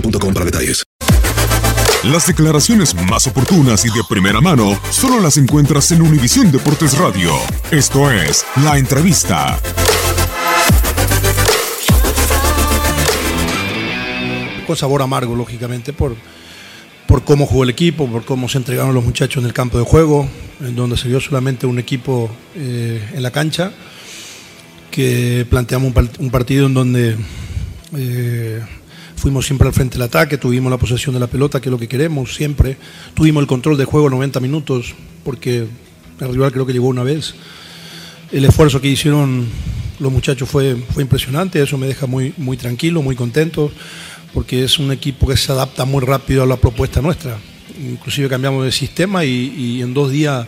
boostmobile.com para detalles. Las declaraciones más oportunas y de primera mano solo las encuentras en Univisión Deportes Radio. Esto es La Entrevista. Con sabor amargo, lógicamente, por, por cómo jugó el equipo, por cómo se entregaron los muchachos en el campo de juego, en donde se vio solamente un equipo eh, en la cancha, que planteamos un, part- un partido en donde eh, fuimos siempre al frente del ataque, tuvimos la posesión de la pelota, que es lo que queremos siempre, tuvimos el control de juego 90 minutos, porque el rival creo que llegó una vez. El esfuerzo que hicieron los muchachos fue, fue impresionante, eso me deja muy, muy tranquilo, muy contento, porque es un equipo que se adapta muy rápido a la propuesta nuestra. Inclusive cambiamos de sistema y, y en dos días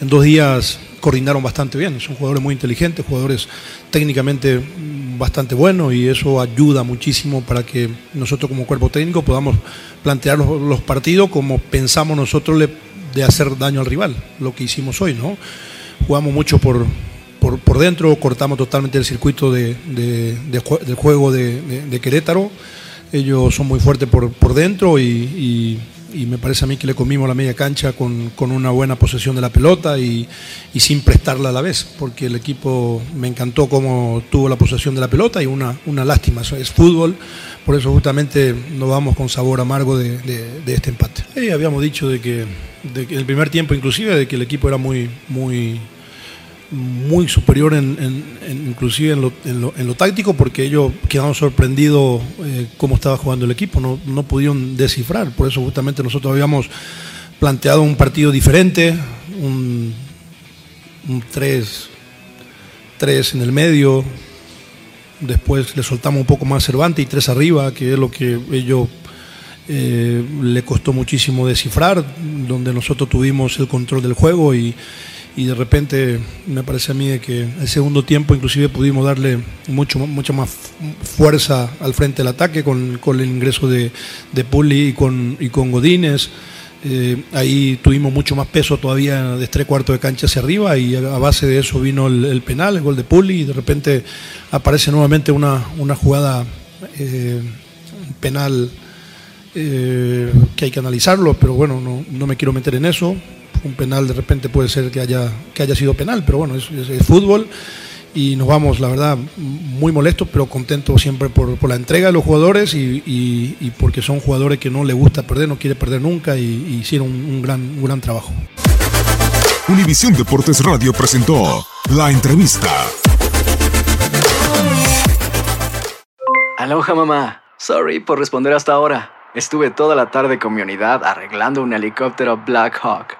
en dos días coordinaron bastante bien. Son jugadores muy inteligentes, jugadores técnicamente bastante buenos y eso ayuda muchísimo para que nosotros como cuerpo técnico podamos plantear los, partidos como pensamos nosotros de hacer daño al rival, lo que hicimos hoy, ¿no? Jugamos mucho por, por, dentro, cortamos totalmente el circuito de, del juego de, Querétaro. Ellos son muy fuertes por, por dentro y- y me parece a mí que le comimos la media cancha con, con una buena posesión de la pelota y, y sin prestarla a la vez, porque el equipo me encantó cómo tuvo la posesión de la pelota y una, una lástima, es fútbol, por eso justamente nos vamos con sabor amargo de, de- este empate. Habíamos dicho de que, de que el primer tiempo inclusive de que el equipo era muy, muy, muy superior en, inclusive en lo, táctico porque ellos quedaron sorprendidos eh, cómo estaba jugando el equipo, no, no pudieron descifrar, por eso justamente nosotros habíamos planteado un partido diferente, un, un 3, 3 en el medio, después le soltamos un poco más Cervantes y tres arriba, que es lo que ellos eh, le costó muchísimo descifrar, donde nosotros tuvimos el control del juego y, y de repente me parece a mí que el segundo tiempo inclusive pudimos darle mucho, mucha más fuerza al frente del ataque con, con el ingreso de, de Pulli y con, y con Godínez. Eh, ahí tuvimos mucho más peso todavía de tres cuartos de cancha hacia arriba y a base de eso vino el, el penal, el gol de Pulli y de repente aparece nuevamente una, una jugada eh, penal eh, que hay que analizarlo, pero bueno, no, no me quiero meter en eso. Un penal de repente puede ser que haya, que haya sido penal, pero bueno, es, es- es fútbol y nos vamos, la verdad, muy molestos, pero contentos siempre por, por la entrega de los jugadores y, y- y porque son jugadores que no les gusta perder, no quiere perder nunca y, y hicieron un, un gran, un gran trabajo. Univisión Deportes Radio presentó La Entrevista. Aloha mamá. Sorry por responder hasta ahora. Estuve toda la tarde con mi unidad arreglando un helicóptero Black Hawk.